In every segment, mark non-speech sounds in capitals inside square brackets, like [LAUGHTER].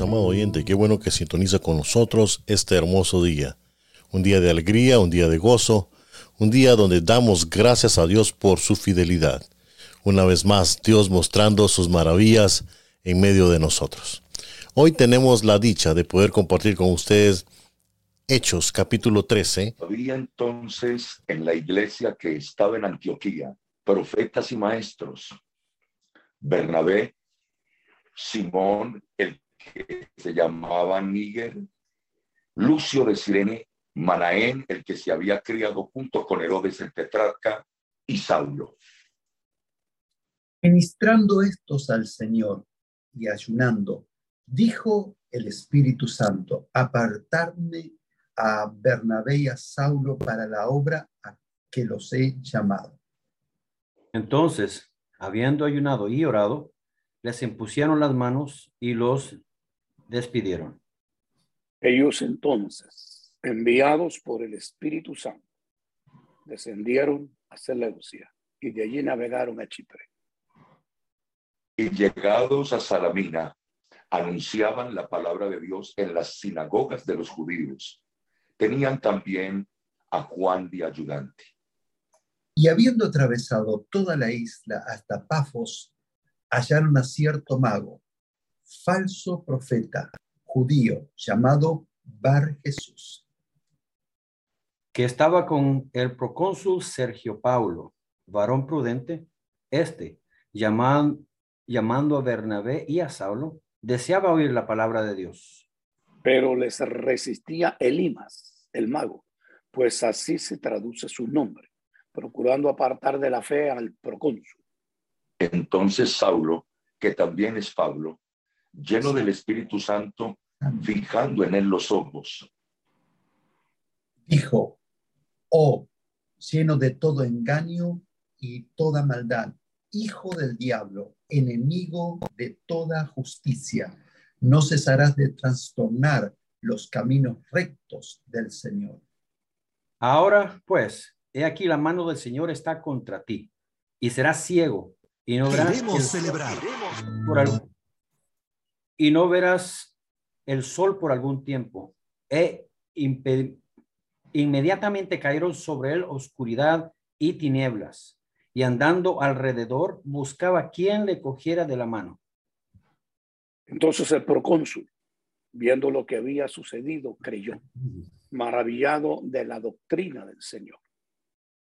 Amado oyente, qué bueno que sintoniza con nosotros este hermoso día. Un día de alegría, un día de gozo, un día donde damos gracias a Dios por su fidelidad. Una vez más, Dios mostrando sus maravillas en medio de nosotros. Hoy tenemos la dicha de poder compartir con ustedes Hechos capítulo 13. Había entonces en la iglesia que estaba en Antioquía profetas y maestros. Bernabé, Simón el que se llamaba Níger, Lucio de Sirene, Manaén, el que se había criado junto con Herodes el tetrarca, y Saulo. Ministrando estos al Señor y ayunando, dijo el Espíritu Santo, apartarme a Bernabé y a Saulo para la obra a que los he llamado. Entonces, habiendo ayunado y orado, les impusieron las manos y los despidieron. Ellos entonces, enviados por el Espíritu Santo, descendieron a Seleucia y de allí navegaron a Chipre. Y llegados a Salamina, anunciaban la palabra de Dios en las sinagogas de los judíos. Tenían también a Juan de ayudante. Y habiendo atravesado toda la isla hasta Pafos, hallaron a cierto mago falso profeta judío llamado Bar Jesús. Que estaba con el procónsul Sergio Paulo, varón prudente, este, llamando, llamando a Bernabé y a Saulo, deseaba oír la palabra de Dios. Pero les resistía Elimas, el mago, pues así se traduce su nombre, procurando apartar de la fe al procónsul. Entonces Saulo, que también es Pablo, lleno del Espíritu Santo, fijando en él los ojos. Dijo, oh, lleno de todo engaño y toda maldad, hijo del diablo, enemigo de toda justicia, no cesarás de trastornar los caminos rectos del Señor. Ahora, pues, he aquí la mano del Señor está contra ti, y serás ciego, y no verás celebrar. por algún y no verás el sol por algún tiempo. E inmediatamente cayeron sobre él oscuridad y tinieblas, y andando alrededor buscaba quien le cogiera de la mano. Entonces el procónsul, viendo lo que había sucedido, creyó, maravillado de la doctrina del Señor.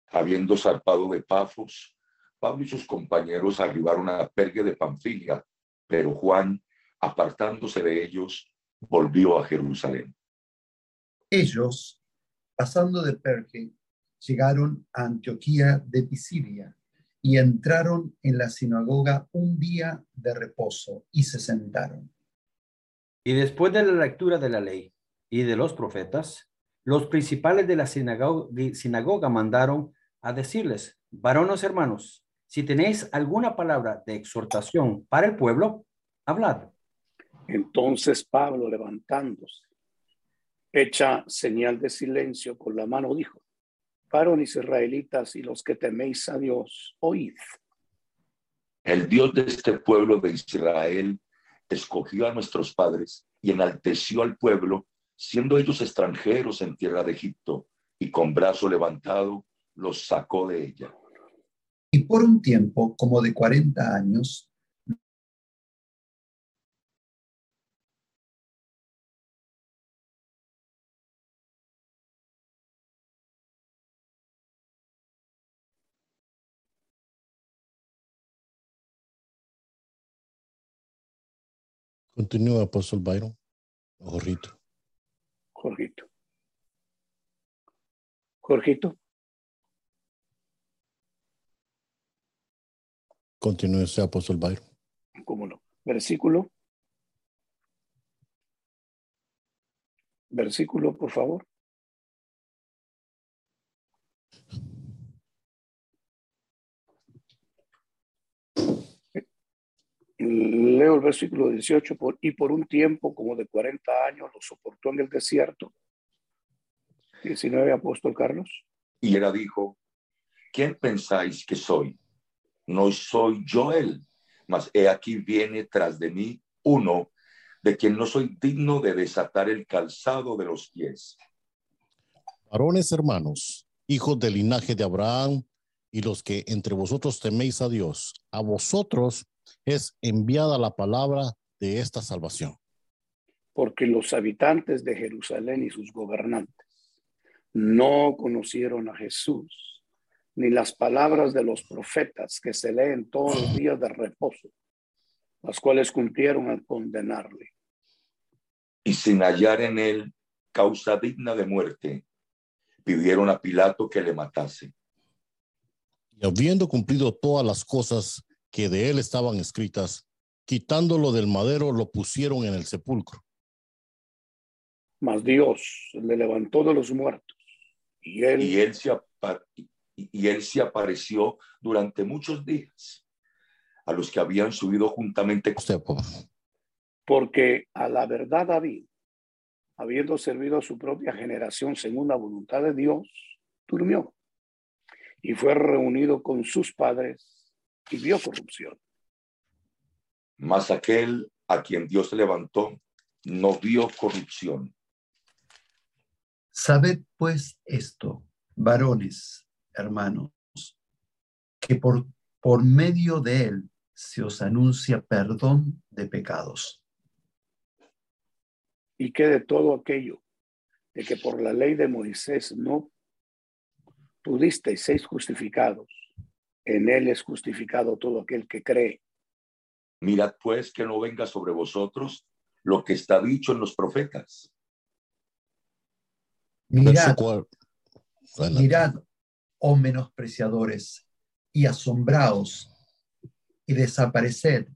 Habiendo zarpado de Pafos, Pablo y sus compañeros arribaron a Pergue de Panfilia, pero Juan apartándose de ellos, volvió a Jerusalén. Ellos, pasando de Perge, llegaron a Antioquía de Pisidia y entraron en la sinagoga un día de reposo y se sentaron. Y después de la lectura de la ley y de los profetas, los principales de la sinagoga, sinagoga mandaron a decirles, varones hermanos, si tenéis alguna palabra de exhortación para el pueblo, hablad. Entonces Pablo, levantándose, hecha señal de silencio con la mano, dijo, varones israelitas y los que teméis a Dios, oíd. El Dios de este pueblo de Israel escogió a nuestros padres y enalteció al pueblo, siendo ellos extranjeros en tierra de Egipto, y con brazo levantado los sacó de ella. Y por un tiempo, como de cuarenta años, Continúa, apóstol Byron. Jorgito. Jorgito. Jorgito. Continúe, apóstol Byron. ¿Cómo no? Versículo. Versículo, por favor. Leo el versículo 18, por, y por un tiempo como de 40 años lo soportó en el desierto. 19, apóstol Carlos. Y era dijo, ¿quién pensáis que soy? No soy yo él, mas he aquí viene tras de mí uno de quien no soy digno de desatar el calzado de los pies. Varones hermanos, hijos del linaje de Abraham y los que entre vosotros teméis a Dios, a vosotros es enviada la palabra de esta salvación. Porque los habitantes de Jerusalén y sus gobernantes no conocieron a Jesús, ni las palabras de los profetas que se leen todos los días de reposo, las cuales cumplieron al condenarle. Y sin hallar en él causa digna de muerte, pidieron a Pilato que le matase. Y habiendo cumplido todas las cosas que de él estaban escritas, quitándolo del madero, lo pusieron en el sepulcro. Mas Dios le levantó de los muertos y él, y él, se, y él se apareció durante muchos días a los que habían subido juntamente con Porque a la verdad David, habiendo servido a su propia generación según la voluntad de Dios, durmió y fue reunido con sus padres y vio corrupción. Mas aquel a quien Dios levantó no vio corrupción. Sabed pues esto, varones, hermanos, que por, por medio de él se os anuncia perdón de pecados. Y que de todo aquello de que por la ley de Moisés no pudisteis ser justificados, en él es justificado todo aquel que cree. Mirad pues que no venga sobre vosotros lo que está dicho en los profetas. Mirad, mirad, oh menospreciadores, y asombraos y desapareced,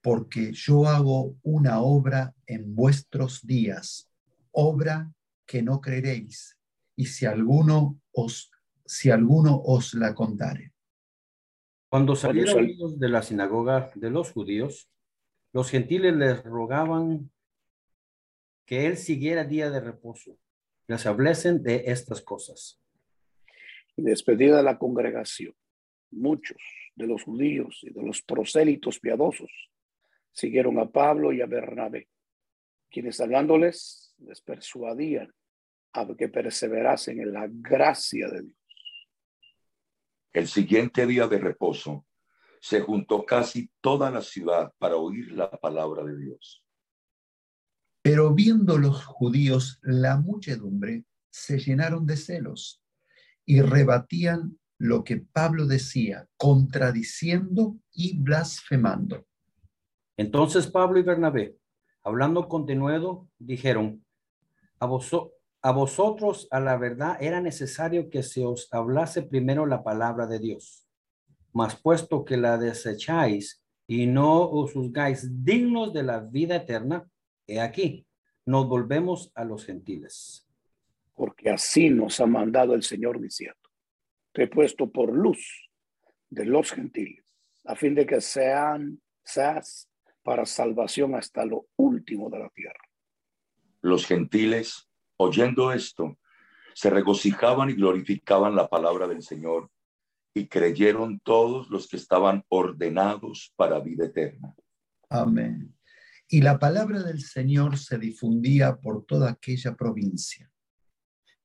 porque yo hago una obra en vuestros días, obra que no creeréis, y si alguno os, si alguno os la contare. Cuando salieron de la sinagoga de los judíos, los gentiles les rogaban que él siguiera día de reposo. Les hablecen de estas cosas. Y despedida la congregación, muchos de los judíos y de los prosélitos piadosos siguieron a Pablo y a Bernabé, quienes hablándoles les persuadían a que perseverasen en la gracia de Dios. El siguiente día de reposo se juntó casi toda la ciudad para oír la palabra de Dios. Pero viendo los judíos la muchedumbre, se llenaron de celos y rebatían lo que Pablo decía, contradiciendo y blasfemando. Entonces Pablo y Bernabé, hablando con denuedo, dijeron, a, vosotros a vosotros a la verdad era necesario que se os hablase primero la palabra de Dios. Mas puesto que la desecháis y no os juzgáis dignos de la vida eterna, he aquí, nos volvemos a los gentiles. Porque así nos ha mandado el Señor diciendo, te he puesto por luz de los gentiles, a fin de que sean, seas para salvación hasta lo último de la tierra. Los gentiles Oyendo esto, se regocijaban y glorificaban la palabra del Señor y creyeron todos los que estaban ordenados para vida eterna. Amén. Y la palabra del Señor se difundía por toda aquella provincia.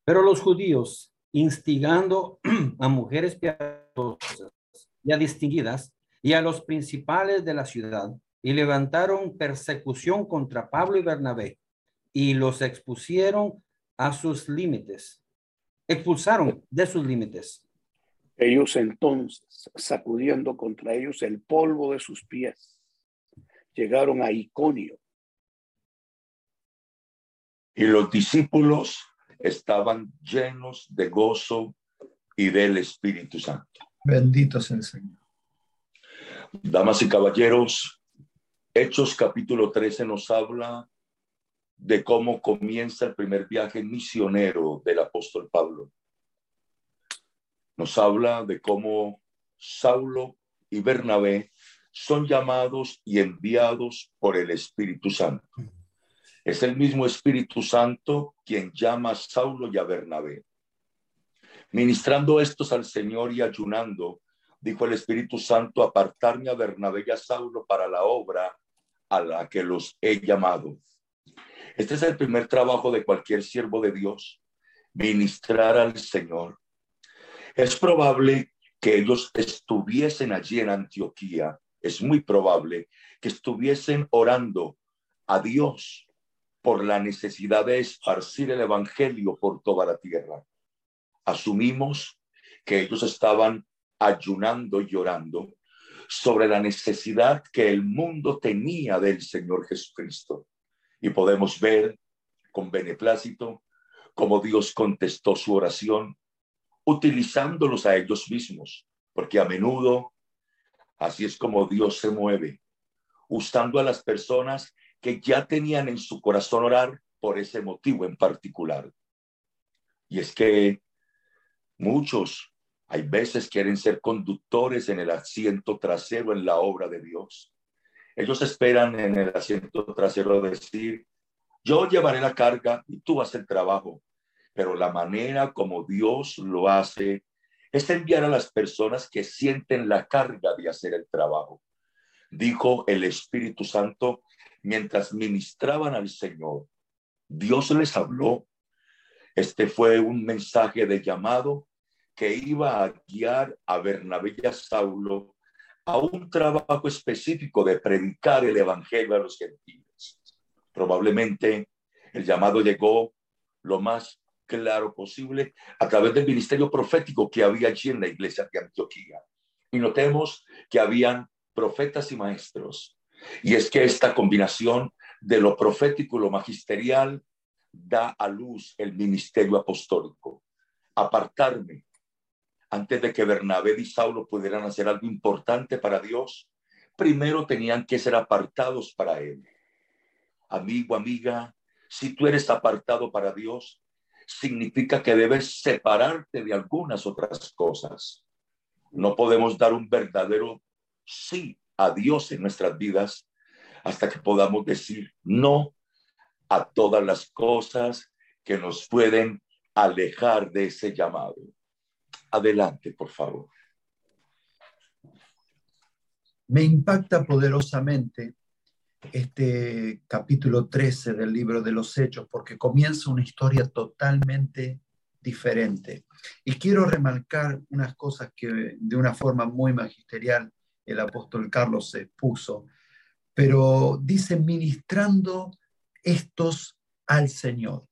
Pero los judíos, instigando [CLEARS THROAT] a mujeres piadosas ya distinguidas y a los principales de la ciudad, y levantaron persecución contra Pablo y Bernabé, y los expusieron a sus límites, expulsaron de sus límites. Ellos entonces, sacudiendo contra ellos el polvo de sus pies, llegaron a Iconio. Y los discípulos estaban llenos de gozo y del Espíritu Santo. Bendito sea el Señor. Damas y caballeros, Hechos capítulo 13 nos habla de cómo comienza el primer viaje misionero del apóstol Pablo. Nos habla de cómo Saulo y Bernabé son llamados y enviados por el Espíritu Santo. Es el mismo Espíritu Santo quien llama a Saulo y a Bernabé. Ministrando estos al Señor y ayunando, dijo el Espíritu Santo, apartarme a Bernabé y a Saulo para la obra a la que los he llamado. Este es el primer trabajo de cualquier siervo de Dios, ministrar al Señor. Es probable que ellos estuviesen allí en Antioquía, es muy probable que estuviesen orando a Dios por la necesidad de esparcir el Evangelio por toda la tierra. Asumimos que ellos estaban ayunando y llorando sobre la necesidad que el mundo tenía del Señor Jesucristo. Y podemos ver con beneplácito cómo Dios contestó su oración utilizándolos a ellos mismos, porque a menudo así es como Dios se mueve, usando a las personas que ya tenían en su corazón orar por ese motivo en particular. Y es que muchos hay veces quieren ser conductores en el asiento trasero en la obra de Dios. Ellos esperan en el asiento trasero decir, yo llevaré la carga y tú vas el trabajo. Pero la manera como Dios lo hace es enviar a las personas que sienten la carga de hacer el trabajo. Dijo el Espíritu Santo mientras ministraban al Señor. Dios les habló. Este fue un mensaje de llamado que iba a guiar a Bernabé y a Saulo a un trabajo específico de predicar el Evangelio a los gentiles. Probablemente el llamado llegó lo más claro posible a través del ministerio profético que había allí en la iglesia de Antioquía. Y notemos que habían profetas y maestros. Y es que esta combinación de lo profético y lo magisterial da a luz el ministerio apostólico. Apartarme antes de que Bernabé y Saulo pudieran hacer algo importante para Dios, primero tenían que ser apartados para Él. Amigo, amiga, si tú eres apartado para Dios, significa que debes separarte de algunas otras cosas. No podemos dar un verdadero sí a Dios en nuestras vidas hasta que podamos decir no a todas las cosas que nos pueden alejar de ese llamado. Adelante, por favor. Me impacta poderosamente este capítulo 13 del libro de los Hechos porque comienza una historia totalmente diferente. Y quiero remarcar unas cosas que de una forma muy magisterial el apóstol Carlos se expuso, pero dice ministrando estos al Señor.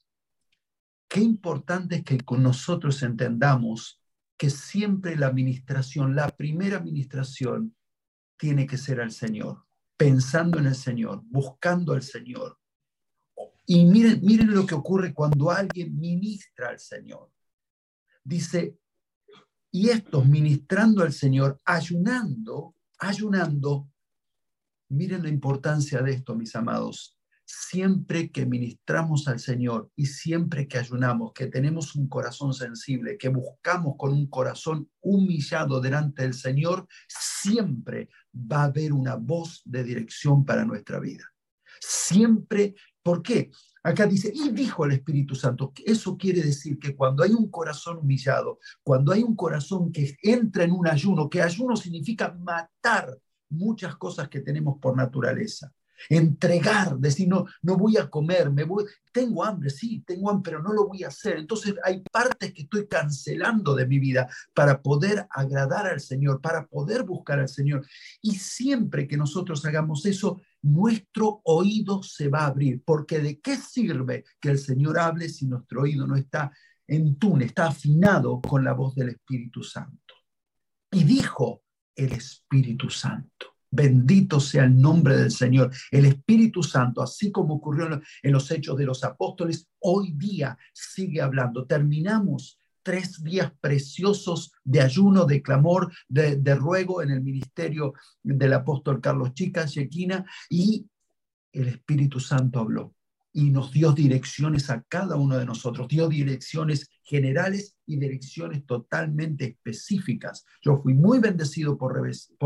Qué importante es que con nosotros entendamos que siempre la administración, la primera administración, tiene que ser al Señor, pensando en el Señor, buscando al Señor. Y miren, miren lo que ocurre cuando alguien ministra al Señor. Dice, y estos ministrando al Señor, ayunando, ayunando, miren la importancia de esto, mis amados siempre que ministramos al Señor y siempre que ayunamos, que tenemos un corazón sensible, que buscamos con un corazón humillado delante del Señor, siempre va a haber una voz de dirección para nuestra vida. Siempre, ¿por qué? Acá dice, y dijo el Espíritu Santo, eso quiere decir que cuando hay un corazón humillado, cuando hay un corazón que entra en un ayuno, que ayuno significa matar muchas cosas que tenemos por naturaleza entregar, decir, no, no voy a comer, me voy, tengo hambre, sí, tengo hambre, pero no lo voy a hacer. Entonces hay partes que estoy cancelando de mi vida para poder agradar al Señor, para poder buscar al Señor. Y siempre que nosotros hagamos eso, nuestro oído se va a abrir, porque ¿de qué sirve que el Señor hable si nuestro oído no está en tune, está afinado con la voz del Espíritu Santo? Y dijo el Espíritu Santo. Bendito sea el nombre del Señor. El Espíritu Santo, así como ocurrió en los hechos de los apóstoles, hoy día sigue hablando. Terminamos tres días preciosos de ayuno, de clamor, de, ruego en el ministerio del apóstol Carlos Chica, Chequina, y el Espíritu Santo habló. y nos dio direcciones a cada uno de nosotros, dio direcciones generales y direcciones totalmente específicas. Yo fui muy bendecido por,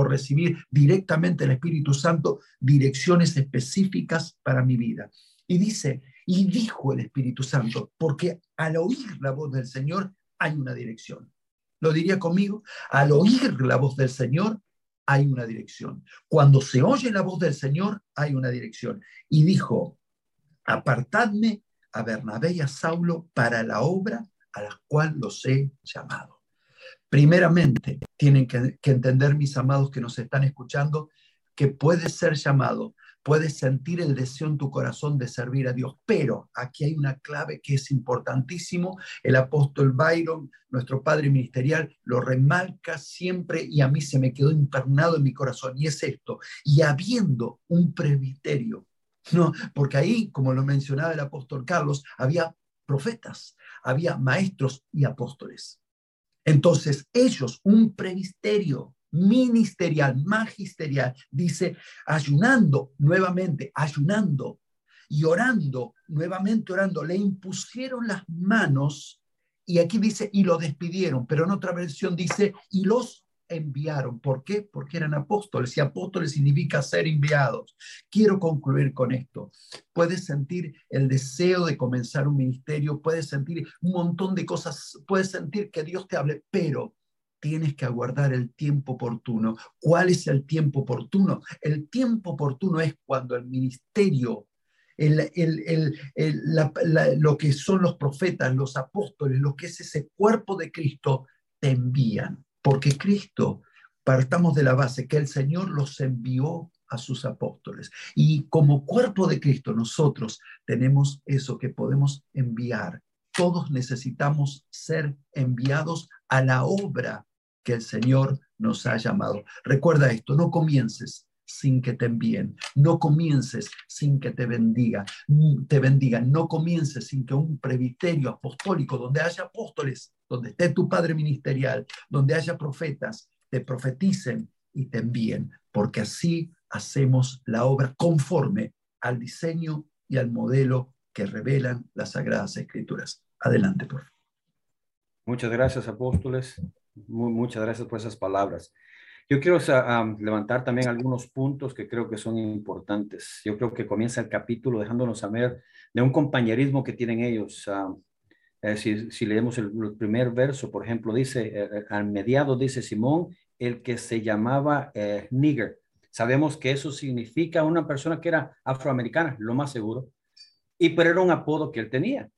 recibir directamente el Espíritu Santo direcciones específicas para mi vida. Y dice, y dijo el Espíritu Santo, porque al oír la voz del Señor hay una dirección. Lo diría conmigo, al oír la voz del Señor hay una dirección. Cuando se oye la voz del Señor hay una dirección. Y dijo, apartadme a Bernabé y a Saulo para la obra a la cual los he llamado. Primeramente, tienen que, entender, mis amados que nos están escuchando, que puede ser llamado puedes sentir el deseo en tu corazón de servir a Dios. Pero aquí hay una clave que es importantísimo. El apóstol Byron, nuestro padre ministerial, lo remarca siempre y a mí se me quedó impregnado en mi corazón. Y es esto. Y habiendo un presbiterio, ¿no? Porque ahí, como lo mencionaba el apóstol Carlos, había profetas, había maestros y apóstoles. Entonces, ellos, un presbiterio, ministerial, magisterial, dice, ayunando nuevamente, ayunando y orando, nuevamente orando, le impusieron las manos y aquí dice, y lo despidieron, pero en otra versión dice, y los enviaron. ¿Por qué? Porque eran apóstoles y apóstoles significa ser enviados. Quiero concluir con esto. Puedes sentir el deseo de comenzar un ministerio, puedes sentir un montón de cosas, puedes sentir que Dios te hable, pero tienes que aguardar el tiempo oportuno. ¿Cuál es el tiempo oportuno? El tiempo oportuno es cuando el ministerio, lo que son los profetas, los apóstoles, lo que es ese cuerpo de Cristo, te envían. Porque Cristo, partamos de la base que el Señor los envió a sus apóstoles. Y como cuerpo de Cristo, nosotros tenemos eso que podemos enviar. Todos necesitamos ser enviados a la obra que el Señor nos ha llamado. Recuerda esto, no comiences sin que te envíen, no comiences sin que te bendiga, te bendigan, no comiences sin que un presbiterio apostólico, donde haya apóstoles, donde esté tu padre ministerial, donde haya profetas, te profeticen y te envíen, porque así hacemos la obra conforme al diseño y al modelo que revelan las Sagradas Escrituras. Adelante, por favor. Muchas gracias, apóstoles muchas gracias por esas palabras. Yo quiero levantar también algunos puntos que creo que son importantes. Yo creo que comienza el capítulo dejándonos saber de un compañerismo que tienen ellos. Eh, si, leemos el, primer verso, por ejemplo, dice, eh, eh, al mediado dice Simón, el que se llamaba Nigger. Sabemos que eso significa una persona que era afroamericana, lo más seguro, y pero era un apodo que él tenía.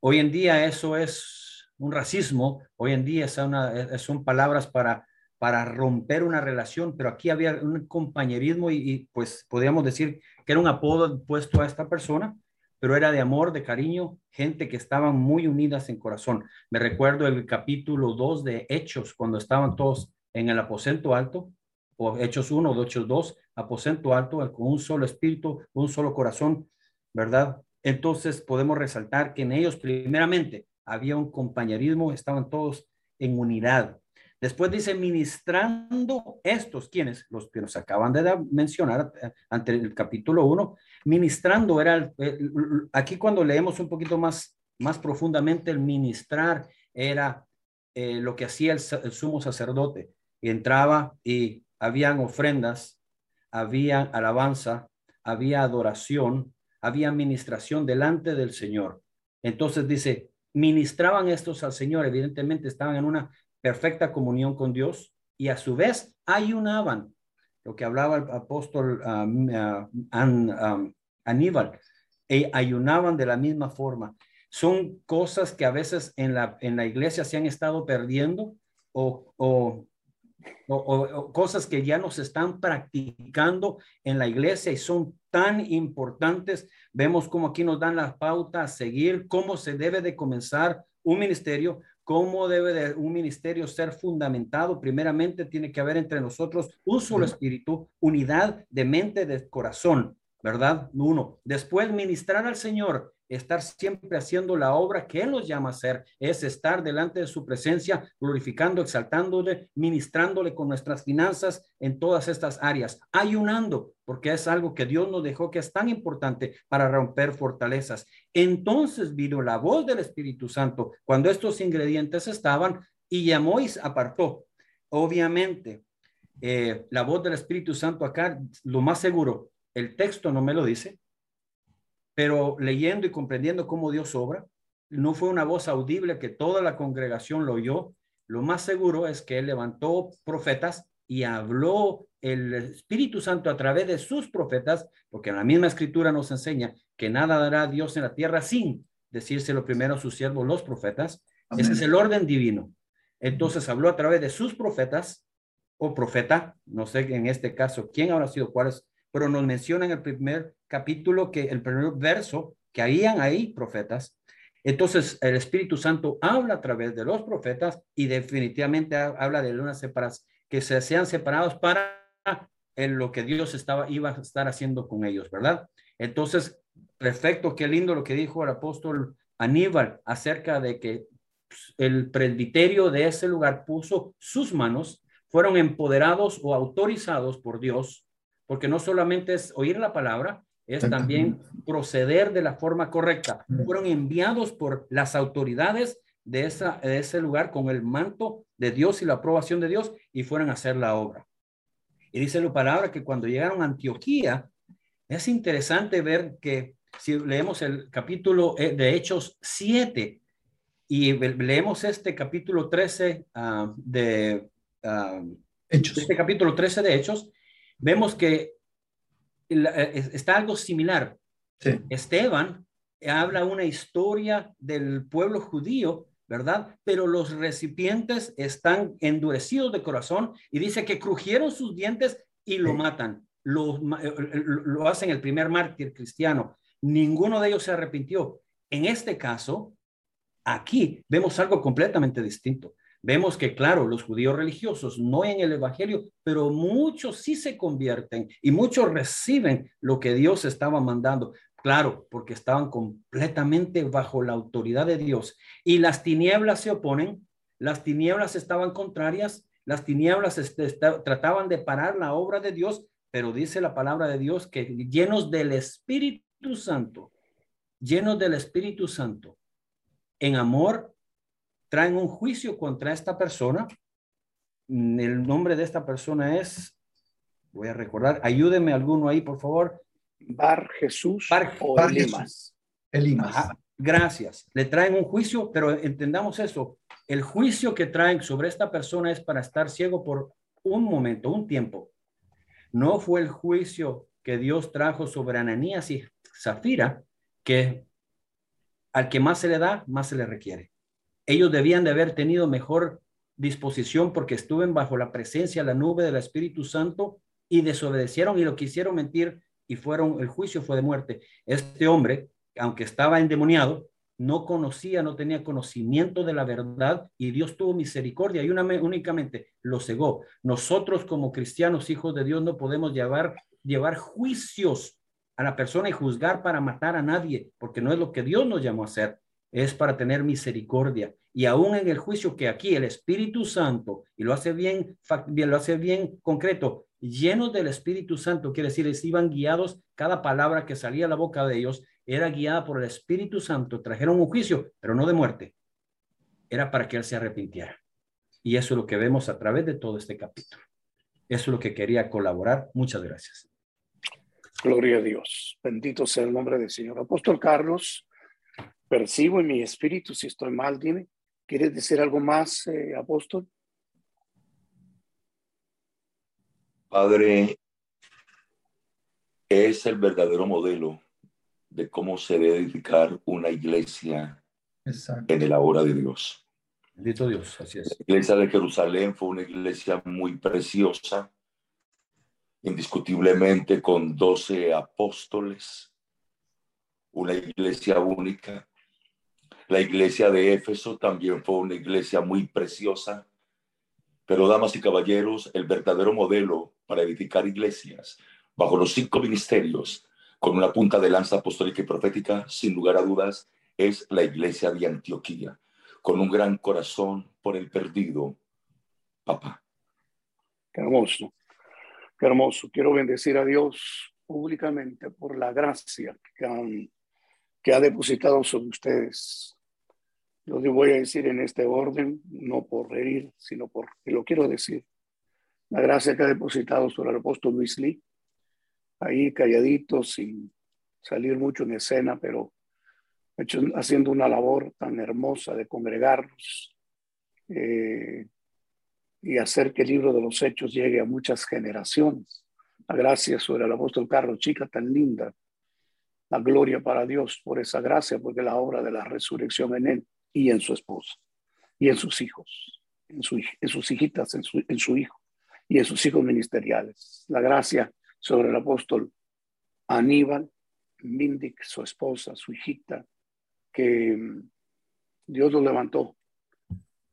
Hoy en día eso es un racismo, hoy en día son palabras para, para romper una relación, pero aquí había un compañerismo y, pues podríamos decir que era un apodo puesto a esta persona, pero era de amor, de cariño, gente que estaban muy unidas en corazón. Me recuerdo el capítulo 2 de Hechos, cuando estaban todos en el aposento alto, o Hechos 1 o Hechos 2, aposento alto, con un solo espíritu, un solo corazón, ¿verdad? Entonces podemos resaltar que en ellos primeramente había un compañerismo, estaban todos en unidad. Después dice, ministrando estos, quienes, los que nos acaban de mencionar eh, ante el capítulo 1, ministrando era, aquí cuando leemos un poquito más, más profundamente, el ministrar era eh, lo que hacía el, sumo sacerdote. entraba y habían ofrendas, había alabanza, había adoración, había administración delante del Señor. Entonces dice, ministraban estos al Señor, evidentemente estaban en una perfecta comunión con Dios y a su vez ayunaban, lo que hablaba el apóstol um, Aníbal, e ayunaban de la misma forma. Son cosas que a veces en la, en la iglesia se han estado perdiendo o o, cosas que ya nos están practicando en la iglesia y son tan importantes. Vemos cómo aquí nos dan la pauta a seguir, cómo se debe de comenzar un ministerio, cómo debe de un ministerio ser fundamentado. Primeramente tiene que haber entre nosotros un solo espíritu, unidad de mente, de corazón, ¿verdad? Uno. Después ministrar al Señor estar siempre haciendo la obra que Él nos llama a hacer, es estar delante de su presencia, glorificando, exaltándole, ministrándole con nuestras finanzas en todas estas áreas, ayunando, porque es algo que Dios nos dejó que es tan importante para romper fortalezas. Entonces vino la voz del Espíritu Santo cuando estos ingredientes estaban y llamó y apartó. Obviamente, eh, la voz del Espíritu Santo acá, lo más seguro, el texto no me lo dice, pero leyendo y comprendiendo cómo Dios obra, no fue una voz audible que toda la congregación lo oyó. Lo más seguro es que él levantó profetas y habló el Espíritu Santo a través de sus profetas, porque en la misma escritura nos enseña que nada dará Dios en la tierra sin decírselo primero a sus siervos, los profetas. Ese es el orden divino. Entonces habló a través de sus profetas o profeta, no sé en este caso quién habrá sido, cuáles, pero nos menciona en el primer capítulo que el primer verso que habían ahí profetas. Entonces el Espíritu Santo habla a través de los profetas y definitivamente habla de unas separas que se sean separados para en lo que Dios estaba iba a estar haciendo con ellos, ¿verdad? Entonces, perfecto, qué lindo lo que dijo el apóstol Aníbal acerca de que pues, el presbiterio de ese lugar puso sus manos, fueron empoderados o autorizados por Dios, porque no solamente es oír la palabra, es también proceder de la forma correcta. Fueron enviados por las autoridades de, esa, de ese lugar con el manto de Dios y la aprobación de Dios y fueron a hacer la obra. Y dice la palabra que cuando llegaron a Antioquía, es interesante ver que si leemos el capítulo eh, de Hechos 7 y leemos este capítulo 13 ah, de ah, Hechos. Este capítulo 13 de Hechos, vemos que eh, está algo similar. Esteban habla una historia del pueblo judío, ¿verdad? Pero los recipientes están endurecidos de corazón y dice que crujieron sus dientes y lo matan. Lo, eh, lo hacen el primer mártir cristiano. Ninguno de ellos se arrepintió. En este caso, aquí vemos algo completamente distinto. Vemos que, claro, los judíos religiosos no en el Evangelio, pero muchos sí se convierten y muchos reciben lo que Dios estaba mandando. Claro, porque estaban completamente bajo la autoridad de Dios. Y las tinieblas se oponen, las tinieblas estaban contrarias, las tinieblas este, trataban de parar la obra de Dios, pero dice la palabra de Dios que llenos del Espíritu Santo, llenos del Espíritu Santo, en amor traen un juicio contra esta persona. Mm, el nombre de esta persona es, voy a recordar, ayúdeme alguno ahí, por favor. Bar Jesús Bar, o Elimas. Gracias. Le traen un juicio, pero entendamos eso. El juicio que traen sobre esta persona es para estar ciego por un momento, un tiempo. No fue el juicio que Dios trajo sobre Ananías y Zafira, que al que más se le da, más se le requiere. Ellos debían de haber tenido mejor disposición porque estuvieron bajo la presencia, la nube del Espíritu Santo y desobedecieron y lo quisieron mentir y fueron, el juicio fue de muerte. Este hombre, aunque estaba endemoniado, no conocía, no tenía conocimiento de la verdad y Dios tuvo misericordia y únicamente lo cegó. Nosotros como cristianos, hijos de Dios, no podemos llevar, llevar juicios a la persona y juzgar para matar a nadie, porque no es lo que Dios nos llamó a hacer es para tener misericordia. Y aún en el juicio que aquí el Espíritu Santo, y lo hace bien, lo hace bien concreto, llenos del Espíritu Santo, quiere decir, iban guiados, cada palabra que salía a la boca de ellos era guiada por el Espíritu Santo, trajeron un juicio, pero no de muerte, era para que él se arrepintiera. Y eso es lo que vemos a través de todo este capítulo. Eso es lo que quería colaborar. Muchas gracias. Gloria a Dios. Bendito sea el nombre del Señor. Apóstol Carlos, percibo en mi espíritu, si estoy mal, dime, ¿quieres decir algo más, eh, apóstol? Padre, es el verdadero modelo de cómo se debe edificar una iglesia en el hora de Dios. Bendito Dios, así es. La iglesia de Jerusalén fue una iglesia muy preciosa, indiscutiblemente con doce apóstoles, una iglesia única, la iglesia de Éfeso también fue una iglesia muy preciosa. Pero, damas y caballeros, el verdadero modelo para edificar iglesias bajo los cinco ministerios con una punta de lanza apostólica y profética, sin lugar a dudas, es la iglesia de Antioquía, con un gran corazón por el perdido, papá. Qué hermoso, qué hermoso. Quiero bendecir a Dios públicamente por la gracia que, que ha depositado sobre ustedes. Lo voy a decir en este orden, no por reír, sino porque lo quiero decir. La gracia que ha depositado sobre el apóstol Luis Lee, ahí calladito, sin salir mucho en escena, pero hecho, haciendo una labor tan hermosa de congregarnos eh, y hacer que el libro de los hechos llegue a muchas generaciones. La gracia sobre el apóstol Carlos Chica tan linda. La gloria para Dios por esa gracia, porque la obra de la resurrección en él y en su esposa y en sus hijos, en, en sus hijitas, en su, en su hijo y en sus hijos ministeriales. La gracia sobre el apóstol Aníbal, Mindic, su esposa, su hijita, que mm, Dios lo levantó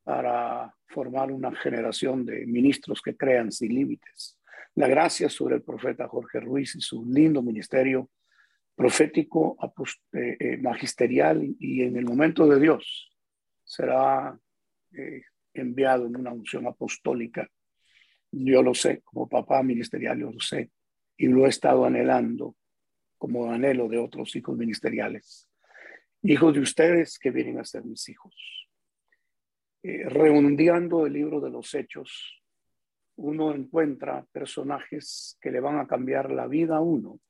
para formar una generación de ministros que crean sin límites. La gracia sobre el profeta Jorge Ruiz y su lindo ministerio profético, eh, eh, magisterial y en el momento de Dios será eh, enviado en una unción apostólica. Yo lo sé, como papá ministerial, yo lo sé, y lo he estado anhelando como anhelo de otros hijos ministeriales hijos de ustedes que vienen a ser mis hijos. Eh, el libro de los hechos, uno encuentra personajes que le van a cambiar la vida a uno,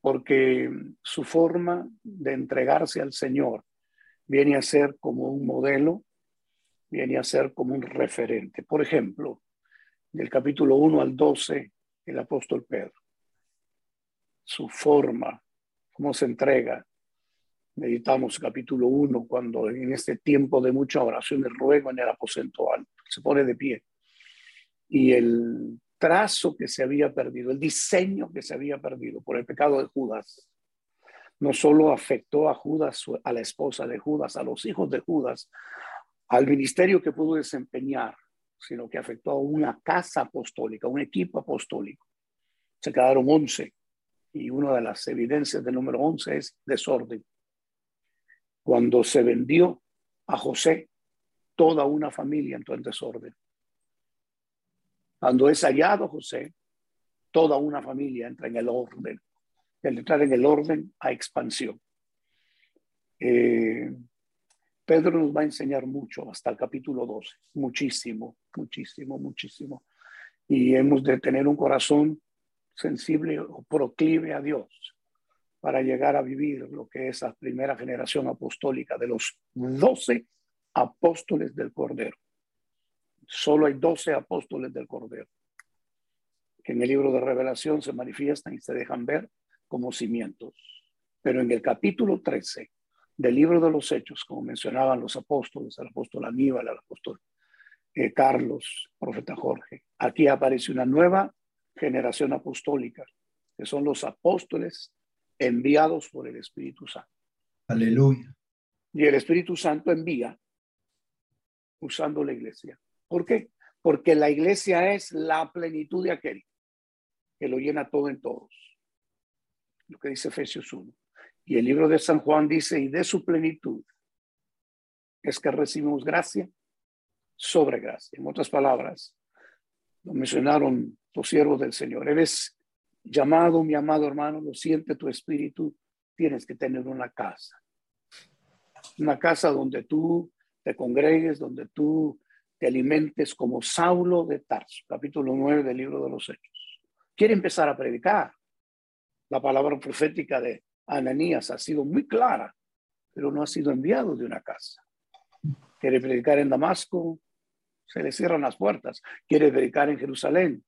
porque su forma de entregarse al Señor viene a ser como un modelo, viene a ser como un referente. Por ejemplo, del capítulo 1 al 12, el apóstol Pedro, su forma, cómo se entrega, Meditamos capítulo 1 cuando en este tiempo de mucha oración el ruego en el aposento alto, se pone de pie. Y el trazo que se había perdido, el diseño que se había perdido por el pecado de Judas, no solo afectó a Judas, a la esposa de Judas, a los hijos de Judas, al ministerio que pudo desempeñar, sino que afectó a una casa apostólica, un equipo apostólico. Se quedaron 11 y una de las evidencias del número 11 es desorden. Cuando se vendió a José, toda una familia entró en desorden. Cuando es hallado José, toda una familia entra en el orden. El entrar en el orden a expansión. Eh, Pedro nos va a enseñar mucho hasta el capítulo 12, muchísimo, muchísimo, muchísimo. Y hemos de tener un corazón sensible o proclive a Dios para llegar a vivir lo que es la primera generación apostólica de los doce apóstoles del Cordero. Solo hay doce apóstoles del Cordero, que en el libro de revelación se manifiestan y se dejan ver como cimientos. Pero en el capítulo 13 del libro de los Hechos, como mencionaban los apóstoles, el apóstol Aníbal, el apóstol eh, Carlos, profeta Jorge, aquí aparece una nueva generación apostólica, que son los apóstoles enviados por el Espíritu Santo. Aleluya. Y el Espíritu Santo envía usando la iglesia. ¿Por qué? Porque la iglesia es la plenitud de aquel que lo llena todo en todos. Lo que dice Efesios 1. Y el libro de San Juan dice, y de su plenitud es que recibimos gracia sobre gracia. En otras palabras, lo mencionaron los siervos del Señor. Eres llamado, mi amado hermano, lo siente tu espíritu, tienes que tener una casa. Una casa donde tú te congregues, donde tú te alimentes como Saulo de Tarso, capítulo 9 del libro de los Hechos. Quiere empezar a predicar. La palabra profética de Ananías ha sido muy clara, pero no ha sido enviado de una casa. Quiere predicar en Damasco, se le cierran las puertas. Quiere predicar en Jerusalén,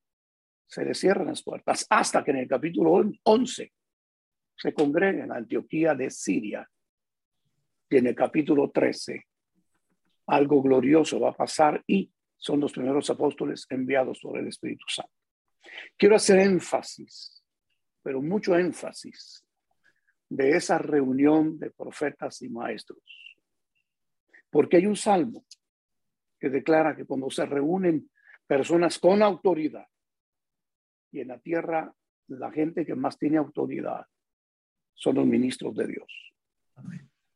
se le cierran las puertas hasta que en el capítulo 11 se congrega en Antioquía de Siria. Y en el capítulo 13 algo glorioso va a pasar y son los primeros apóstoles enviados por el Espíritu Santo. Quiero hacer énfasis, pero mucho énfasis, de esa reunión de profetas y maestros. Porque hay un salmo que declara que cuando se reúnen personas con autoridad, y en la tierra la gente que más tiene autoridad son los ministros de Dios,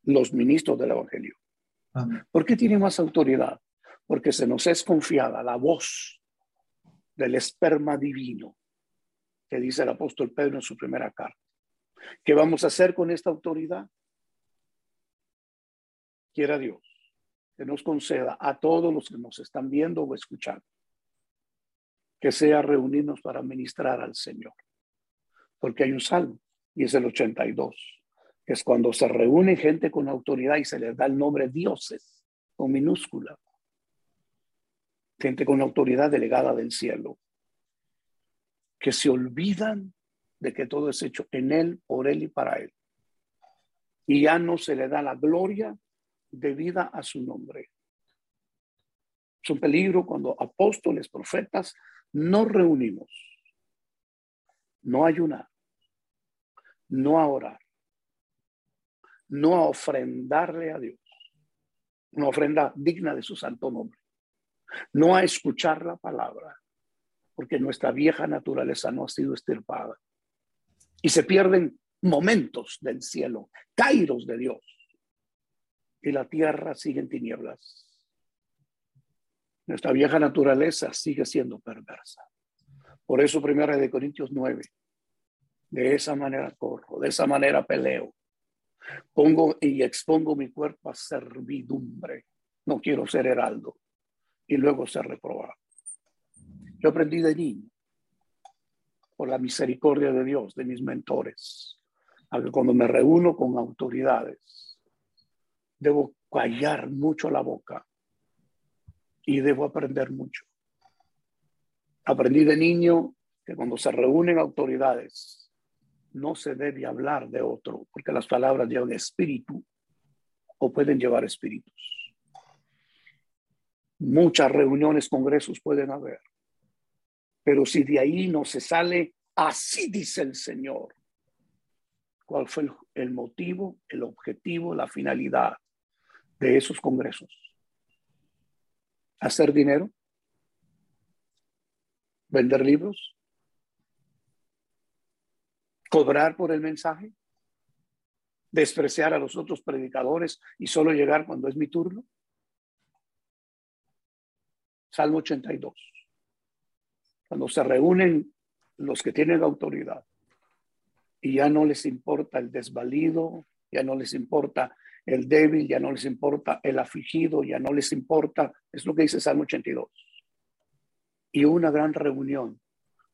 los ministros del Evangelio. ¿Por qué tiene más autoridad? Porque se nos es confiada la voz del esperma divino que dice el apóstol Pedro en su primera carta. ¿Qué vamos a hacer con esta autoridad? Quiera Dios que nos conceda a todos los que nos están viendo o escuchando, que sea reunirnos para ministrar al Señor. Porque hay un salmo, y es el 82, que es cuando se reúne gente con autoridad y se les da el nombre dioses, con minúscula. Gente con autoridad delegada del cielo, que se olvidan de que todo es hecho en Él, por Él y para Él. Y ya no se le da la gloria debida a su nombre. Es un peligro cuando apóstoles, profetas, no reunimos, no ayunar, no a orar, no a ofrendarle a Dios, una ofrenda digna de su santo nombre, no a escuchar la palabra, porque nuestra vieja naturaleza no ha sido estirpada. Y se pierden momentos del cielo, kairos de Dios, y la tierra sigue en tinieblas. Nuestra vieja naturaleza sigue siendo perversa. Por eso, primera de Corintios 9, de esa manera corro, de esa manera peleo. Pongo y expongo mi cuerpo a servidumbre. No quiero ser heraldo y luego ser reprobado. Yo aprendí de niño, por la misericordia de Dios, de mis mentores, a que cuando me reúno con autoridades, debo callar mucho la boca y debo aprender mucho. Aprendí de niño que cuando se reúnen autoridades no se debe hablar de otro, porque las palabras llevan espíritu o pueden llevar espíritus. Muchas reuniones, congresos pueden haber, pero si de ahí no se sale, así dice el Señor. ¿Cuál fue el, motivo, el objetivo, la finalidad? de esos congresos. Hacer dinero, vender libros, cobrar por el mensaje, despreciar a los otros predicadores y solo llegar cuando es mi turno. Salmo 82. Cuando se reúnen los que tienen autoridad y ya no les importa el desvalido, ya no les importa el débil, ya no les importa el afligido, ya no les importa, es lo que dice Salmo 82. Y una gran reunión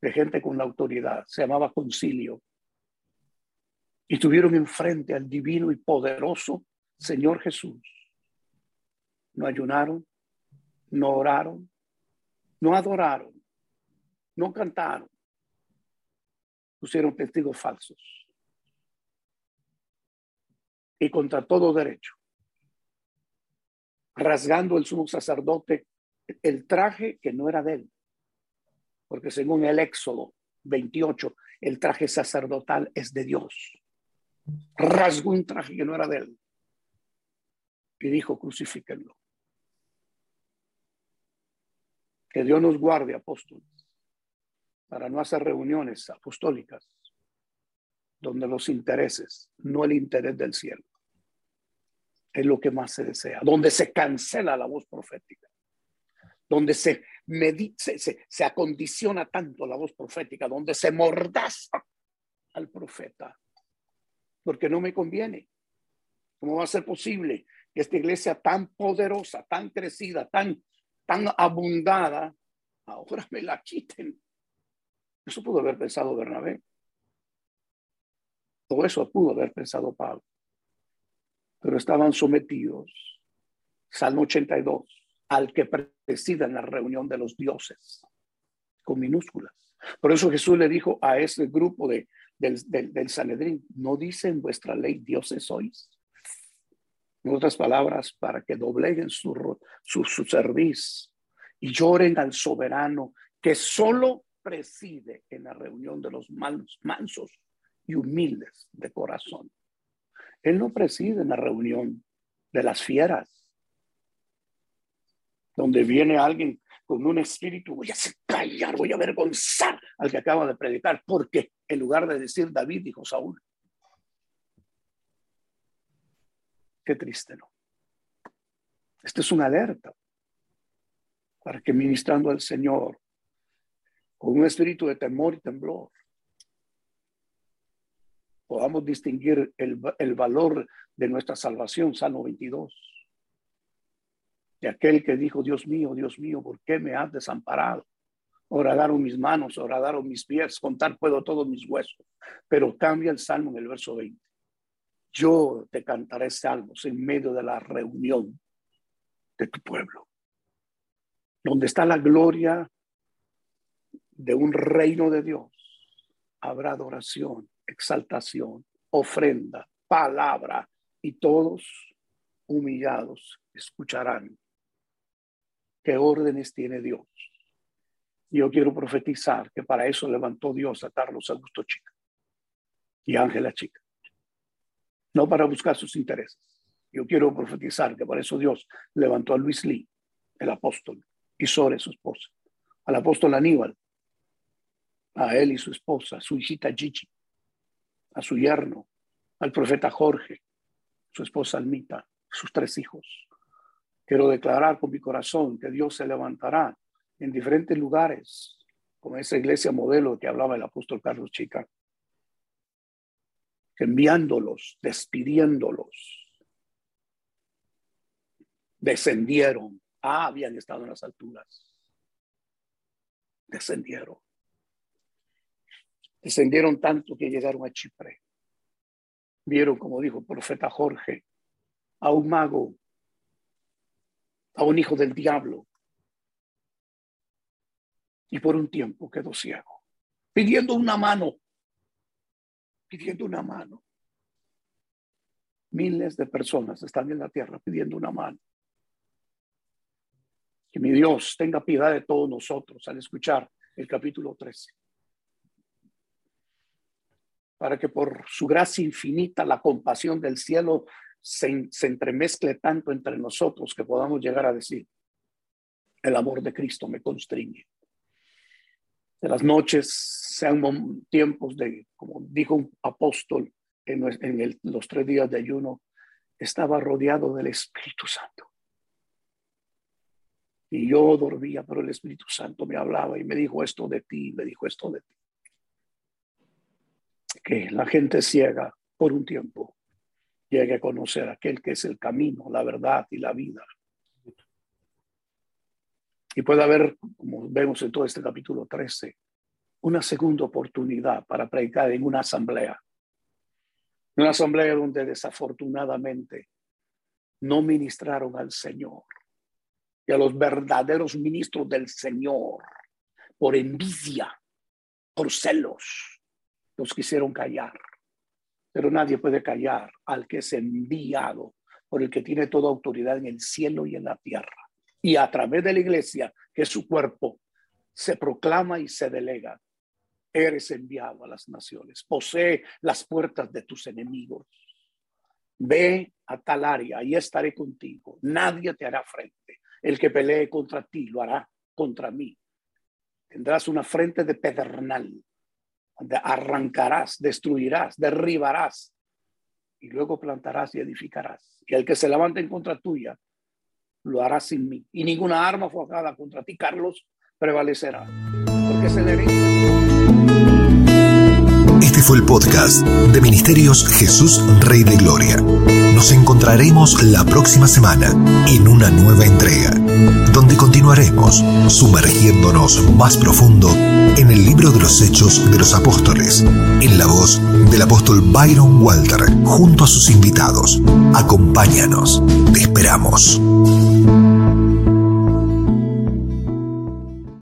de gente con la autoridad, se llamaba concilio. Y tuvieron enfrente al divino y poderoso Señor Jesús. No ayunaron, no oraron, no adoraron, no cantaron, pusieron testigos falsos. Y contra todo derecho, rasgando el sumo sacerdote el traje que no era de él, porque según el Éxodo 28, el traje sacerdotal es de Dios. Rasgó un traje que no era de él. Y dijo, crucifíquenlo. Que Dios nos guarde, apóstoles, para no hacer reuniones apostólicas donde los intereses, no el interés del cielo, es lo que más se desea, donde se cancela la voz profética, donde se, se, acondiciona tanto la voz profética, donde se mordaza al profeta, porque no me conviene. ¿Cómo va a ser posible que esta iglesia tan poderosa, tan crecida, tan, tan abundada, ahora me la quiten? Eso pudo haber pensado Bernabé. Todo eso pudo haber pensado Pablo. Pero estaban sometidos, Salmo 82, al que presida en la reunión de los dioses, con minúsculas. Por eso Jesús le dijo a ese grupo de, del, del, Sanedrín, ¿no dicen vuestra ley dioses sois? En otras palabras, para que dobleguen su, su, su servicio y lloren al soberano que solo preside en la reunión de los mansos y humildes de corazón. Él no preside en la reunión de las fieras, donde viene alguien con un espíritu, voy a callar, voy a avergonzar al que acaba de predicar, porque en lugar de decir David, dijo Saúl. Qué triste, ¿no? Este es una alerta para que ministrando al Señor con un espíritu de temor y temblor podamos distinguir el, el valor de nuestra salvación, Salmo 22, de aquel que dijo, Dios mío, Dios mío, ¿por qué me has desamparado? Horadaron mis manos, horadaron mis pies, contar puedo todos mis huesos. Pero cambia el salmo en el verso 20. Yo te cantaré salmos en medio de la reunión de tu pueblo, donde está la gloria de un reino de Dios. Habrá adoración, exaltación, ofrenda, palabra, y todos humillados escucharán qué órdenes tiene Dios yo quiero profetizar que para eso levantó Dios a Carlos Augusto Chica y Ángela Chica. No para buscar sus intereses. Yo quiero profetizar que para eso Dios levantó a Luis Lee, el apóstol, y sobre su esposa, al apóstol Aníbal, a él y su esposa, su hijita Gigi, a su yerno, al profeta Jorge, su esposa Almita, sus tres hijos. Quiero declarar con mi corazón que Dios se levantará en diferentes lugares, como esa iglesia modelo que hablaba el apóstol Carlos Chica, enviándolos, despidiéndolos, descendieron. Ah, habían estado en las alturas. Descendieron. Descendieron tanto que llegaron a Chipre. Vieron, como dijo el profeta Jorge, a un mago, a un hijo del diablo, y por un tiempo quedó ciego, pidiendo una mano, pidiendo una mano. Miles de personas están en la tierra pidiendo una mano. Que mi Dios tenga piedad de todos nosotros al escuchar el capítulo 13. Para que por su gracia infinita la compasión del cielo se, entremezcle tanto entre nosotros que podamos llegar a decir, el amor de Cristo me constriñe de las noches sean tiempos de, como dijo un apóstol en, los tres días de ayuno, estaba rodeado del Espíritu Santo. Y yo dormía, pero el Espíritu Santo me hablaba y me dijo esto de ti, me dijo esto de ti. Que la gente ciega por un tiempo llegue a conocer aquel que es el camino, la verdad y la vida. Y puede haber, como vemos en todo este capítulo 13, una segunda oportunidad para predicar en una asamblea. Una asamblea donde desafortunadamente no ministraron al Señor y a los verdaderos ministros del Señor por envidia, por celos, los quisieron callar. Pero nadie puede callar al que es enviado por el que tiene toda autoridad en el cielo y en la tierra y a través de la iglesia, que su cuerpo, se proclama y se delega. Eres enviado a las naciones, posee las puertas de tus enemigos. Ve a tal área y estaré contigo. Nadie te hará frente. El que pelee contra ti lo hará contra mí. Tendrás una frente de pedernal. Arrancarás, destruirás, derribarás y luego plantarás y edificarás. Y el que se levante en contra tuya, lo hará sin mí. Y ninguna arma forjada contra ti, Carlos, prevalecerá. Porque se le Este fue el podcast de Ministerios Jesús Rey de Gloria. Nos encontraremos la próxima semana en una nueva entrega, donde continuaremos sumergiéndonos más profundo en el libro de los Hechos de los Apóstoles, en la voz del apóstol Byron Walter, junto a sus invitados. Acompáñanos, te esperamos.